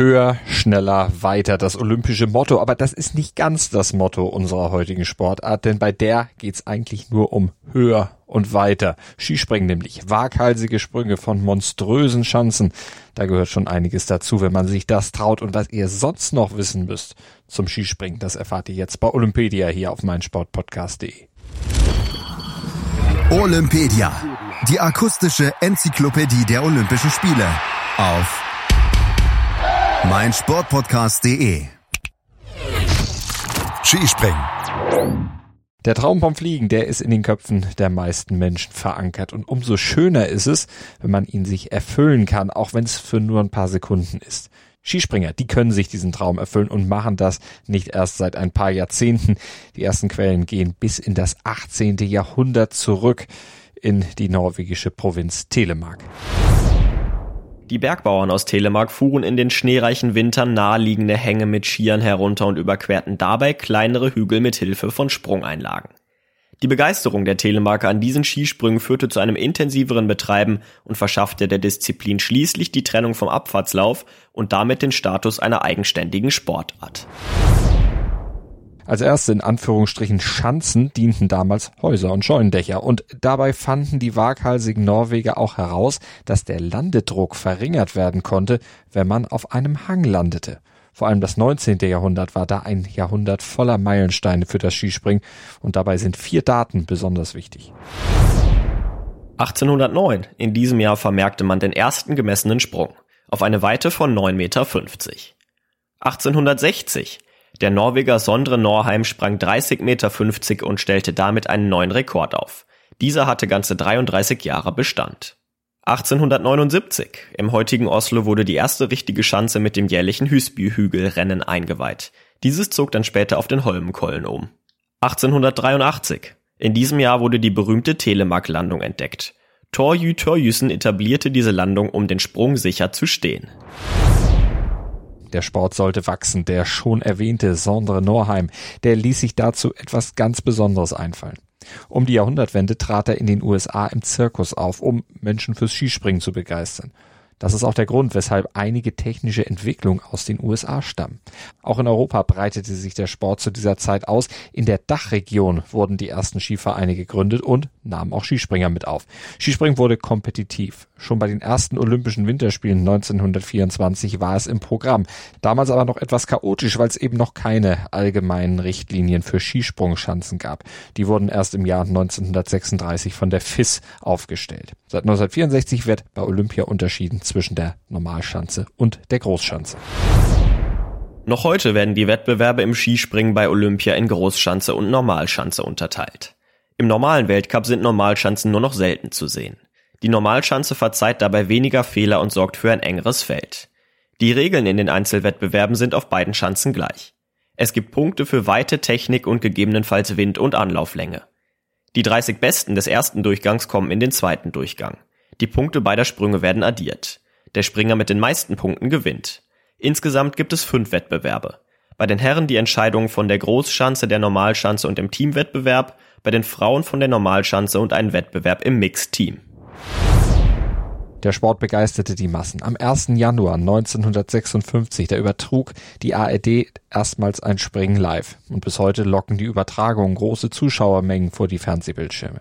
Höher, schneller, weiter, das olympische Motto. Aber das ist nicht ganz das Motto unserer heutigen Sportart, denn bei der geht's eigentlich nur um höher und weiter. Skispringen nämlich, waghalsige Sprünge von monströsen Schanzen. Da gehört schon einiges dazu, wenn man sich das traut. Und was ihr sonst noch wissen müsst zum Skispringen, das erfahrt ihr jetzt bei Olympedia hier auf meinsportpodcast.de. Olympedia, die akustische Enzyklopädie der Olympischen Spiele auf meinsportpodcast.de Skispringen. Der Traum vom Fliegen, der ist in den Köpfen der meisten Menschen verankert. Und umso schöner ist es, wenn man ihn sich erfüllen kann, auch wenn es für nur ein paar Sekunden ist. Skispringer, die können sich diesen Traum erfüllen und machen das nicht erst seit ein paar Jahrzehnten. Die ersten Quellen gehen bis in das 18. Jahrhundert zurück in die norwegische Provinz Telemark. Die Bergbauern aus Telemark fuhren in den schneereichen Wintern naheliegende Hänge mit Skiern herunter und überquerten dabei kleinere Hügel mit Hilfe von Sprungeinlagen. Die Begeisterung der Telemarker an diesen Skisprüngen führte zu einem intensiveren Betreiben und verschaffte der Disziplin schließlich die Trennung vom Abfahrtslauf und damit den Status einer eigenständigen Sportart. Als erste in Anführungsstrichen Schanzen dienten damals Häuser und Scheunendächer und dabei fanden die waghalsigen Norweger auch heraus, dass der Landedruck verringert werden konnte, wenn man auf einem Hang landete. Vor allem das 19. Jahrhundert war da ein Jahrhundert voller Meilensteine für das Skispringen und dabei sind vier Daten besonders wichtig. 1809, in diesem Jahr vermerkte man den ersten gemessenen Sprung auf eine Weite von 9,50 Meter. 1860, der Norweger Sondre Norheim sprang 30,50 Meter und stellte damit einen neuen Rekord auf. Dieser hatte ganze 33 Jahre Bestand. 1879, im heutigen Oslo wurde die erste richtige Schanze mit dem jährlichen Hüsby-Hügelrennen eingeweiht. Dieses zog dann später auf den Holmenkollen um. 1883, in diesem Jahr wurde die berühmte Telemark-Landung entdeckt. Torjü Torjüsen etablierte diese Landung, um den Sprung sicher zu stehen. Der Sport sollte wachsen. Der schon erwähnte Sondre Norheim, der ließ sich dazu etwas ganz Besonderes einfallen. Um die Jahrhundertwende trat er in den USA im Zirkus auf, um Menschen fürs Skispringen zu begeistern. Das ist auch der Grund, weshalb einige technische Entwicklungen aus den USA stammen. Auch in Europa breitete sich der Sport zu dieser Zeit aus. In der Dachregion wurden die ersten Skivereine gegründet und nahmen auch Skispringer mit auf. Skispringen wurde kompetitiv. Schon bei den ersten Olympischen Winterspielen 1924 war es im Programm. Damals aber noch etwas chaotisch, weil es eben noch keine allgemeinen Richtlinien für Skisprungschanzen gab. Die wurden erst im Jahr 1936 von der FIS aufgestellt. Seit 1964 wird bei Olympia unterschieden zwischen der Normalschanze und der Großschanze. Noch heute werden die Wettbewerbe im Skispringen bei Olympia in Großschanze und Normalschanze unterteilt. Im normalen Weltcup sind Normalschanzen nur noch selten zu sehen. Die Normalschanze verzeiht dabei weniger Fehler und sorgt für ein engeres Feld. Die Regeln in den Einzelwettbewerben sind auf beiden Schanzen gleich. Es gibt Punkte für weite Technik und gegebenenfalls Wind- und Anlauflänge. Die 30 Besten des ersten Durchgangs kommen in den zweiten Durchgang. Die Punkte beider Sprünge werden addiert. Der Springer mit den meisten Punkten gewinnt. Insgesamt gibt es fünf Wettbewerbe. Bei den Herren die Entscheidung von der Großschanze, der Normalschanze und dem Teamwettbewerb, bei den Frauen von der Normalschanze und einen Wettbewerb im Mixteam. Der Sport begeisterte die Massen. Am 1. Januar 1956, da übertrug die ARD erstmals ein Springen live. Und bis heute locken die Übertragungen große Zuschauermengen vor die Fernsehbildschirme.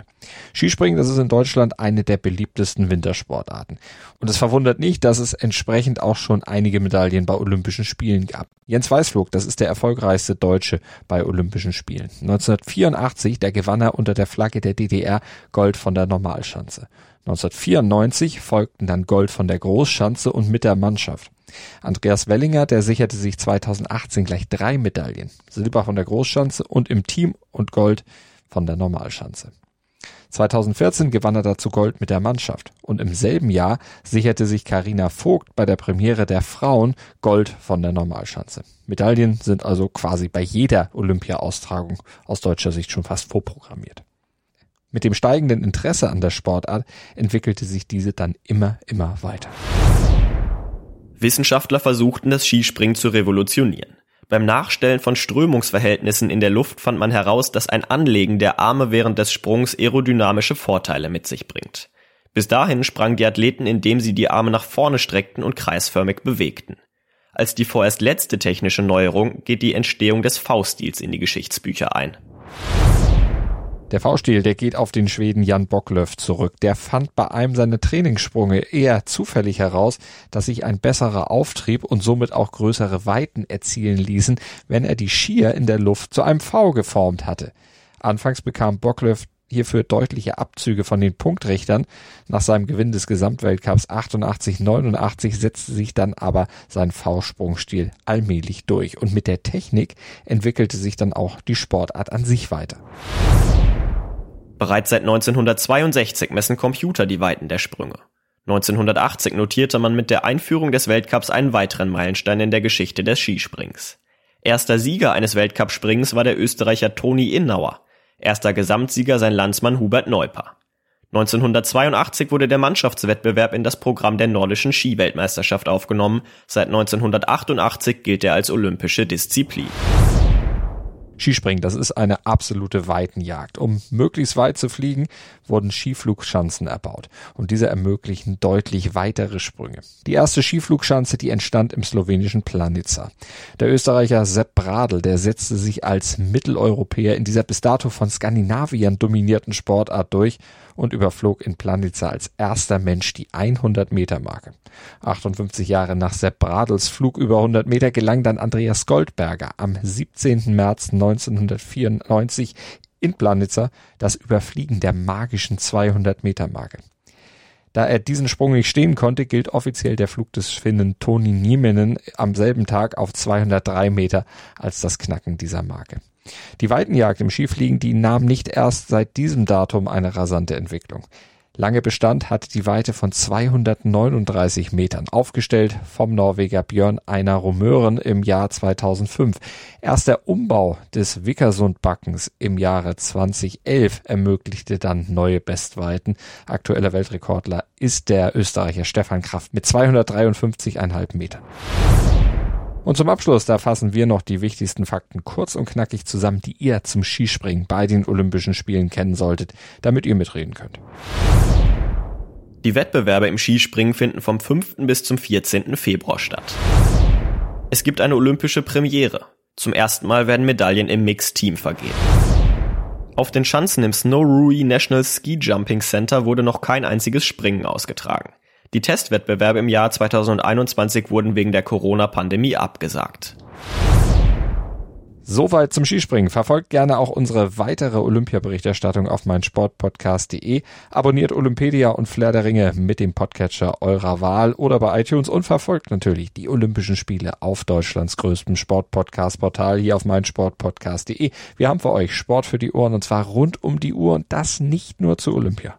Skispringen, das ist in Deutschland eine der beliebtesten Wintersportarten. Und es verwundert nicht, dass es entsprechend auch schon einige Medaillen bei Olympischen Spielen gab. Jens Weißflug, das ist der erfolgreichste Deutsche bei Olympischen Spielen. 1984, da gewann er unter der Flagge der DDR Gold von der Normalschanze. 1994 folgten dann Gold von der Großschanze und mit der Mannschaft. Andreas Wellinger, der sicherte sich 2018 gleich drei Medaillen. Silber von der Großschanze und im Team und Gold von der Normalschanze. 2014 gewann er dazu Gold mit der Mannschaft und im selben Jahr sicherte sich Karina Vogt bei der Premiere der Frauen Gold von der Normalschanze. Medaillen sind also quasi bei jeder Olympia-Austragung aus deutscher Sicht schon fast vorprogrammiert. Mit dem steigenden Interesse an der Sportart entwickelte sich diese dann immer, immer weiter. Wissenschaftler versuchten das Skispringen zu revolutionieren. Beim Nachstellen von Strömungsverhältnissen in der Luft fand man heraus, dass ein Anlegen der Arme während des Sprungs aerodynamische Vorteile mit sich bringt. Bis dahin sprangen die Athleten, indem sie die Arme nach vorne streckten und kreisförmig bewegten. Als die vorerst letzte technische Neuerung geht die Entstehung des V-Stils in die Geschichtsbücher ein. Der V-Stil, der geht auf den Schweden Jan Bocklöf zurück. Der fand bei einem seiner Trainingssprünge eher zufällig heraus, dass sich ein besserer Auftrieb und somit auch größere Weiten erzielen ließen, wenn er die Skier in der Luft zu einem V geformt hatte. Anfangs bekam Bocklöf hierfür deutliche Abzüge von den Punktrichtern. Nach seinem Gewinn des Gesamtweltcups 88-89 setzte sich dann aber sein V-Sprungstil allmählich durch und mit der Technik entwickelte sich dann auch die Sportart an sich weiter. Bereits seit 1962 messen Computer die Weiten der Sprünge. 1980 notierte man mit der Einführung des Weltcups einen weiteren Meilenstein in der Geschichte des Skisprings. Erster Sieger eines Weltcupsprings war der Österreicher Toni Innauer, erster Gesamtsieger sein Landsmann Hubert Neuper. 1982 wurde der Mannschaftswettbewerb in das Programm der nordischen Skiweltmeisterschaft aufgenommen, seit 1988 gilt er als olympische Disziplin. Skispringen, das ist eine absolute Weitenjagd. Um möglichst weit zu fliegen, wurden Skiflugschanzen erbaut. Und diese ermöglichen deutlich weitere Sprünge. Die erste Skiflugschanze, die entstand im slowenischen Planica. Der Österreicher Sepp Bradl, der setzte sich als Mitteleuropäer in dieser bis dato von Skandinaviern dominierten Sportart durch und überflog in Planica als erster Mensch die 100 Meter Marke. 58 Jahre nach Sepp Bradels Flug über 100 Meter gelang dann Andreas Goldberger am 17. März 1994 in Planica das Überfliegen der magischen 200 Meter Marke. Da er diesen Sprung nicht stehen konnte, gilt offiziell der Flug des Finnen Toni Nieminen am selben Tag auf 203 Meter als das Knacken dieser Marke. Die Weitenjagd im Skifliegen, die nahm nicht erst seit diesem Datum eine rasante Entwicklung. Lange Bestand hatte die Weite von 239 Metern, aufgestellt vom Norweger Björn Einar Romören im Jahr 2005. Erst der Umbau des Vickersundbackens im Jahre 2011 ermöglichte dann neue Bestweiten. Aktueller Weltrekordler ist der Österreicher Stefan Kraft mit 253,5 Metern. Und zum Abschluss, da fassen wir noch die wichtigsten Fakten kurz und knackig zusammen, die ihr zum Skispringen bei den Olympischen Spielen kennen solltet, damit ihr mitreden könnt. Die Wettbewerbe im Skispringen finden vom 5. bis zum 14. Februar statt. Es gibt eine olympische Premiere. Zum ersten Mal werden Medaillen im Mixed-Team vergeben. Auf den Schanzen im Snow Rui National Ski Jumping Center wurde noch kein einziges Springen ausgetragen. Die Testwettbewerbe im Jahr 2021 wurden wegen der Corona-Pandemie abgesagt. Soweit zum Skispringen. Verfolgt gerne auch unsere weitere Olympiaberichterstattung auf meinsportpodcast.de. Abonniert Olympedia und Flair der Ringe mit dem Podcatcher eurer Wahl oder bei iTunes und verfolgt natürlich die Olympischen Spiele auf Deutschlands größtem Sportpodcast-Portal hier auf meinsportpodcast.de. Wir haben für euch Sport für die Ohren und zwar rund um die Uhr und das nicht nur zu Olympia.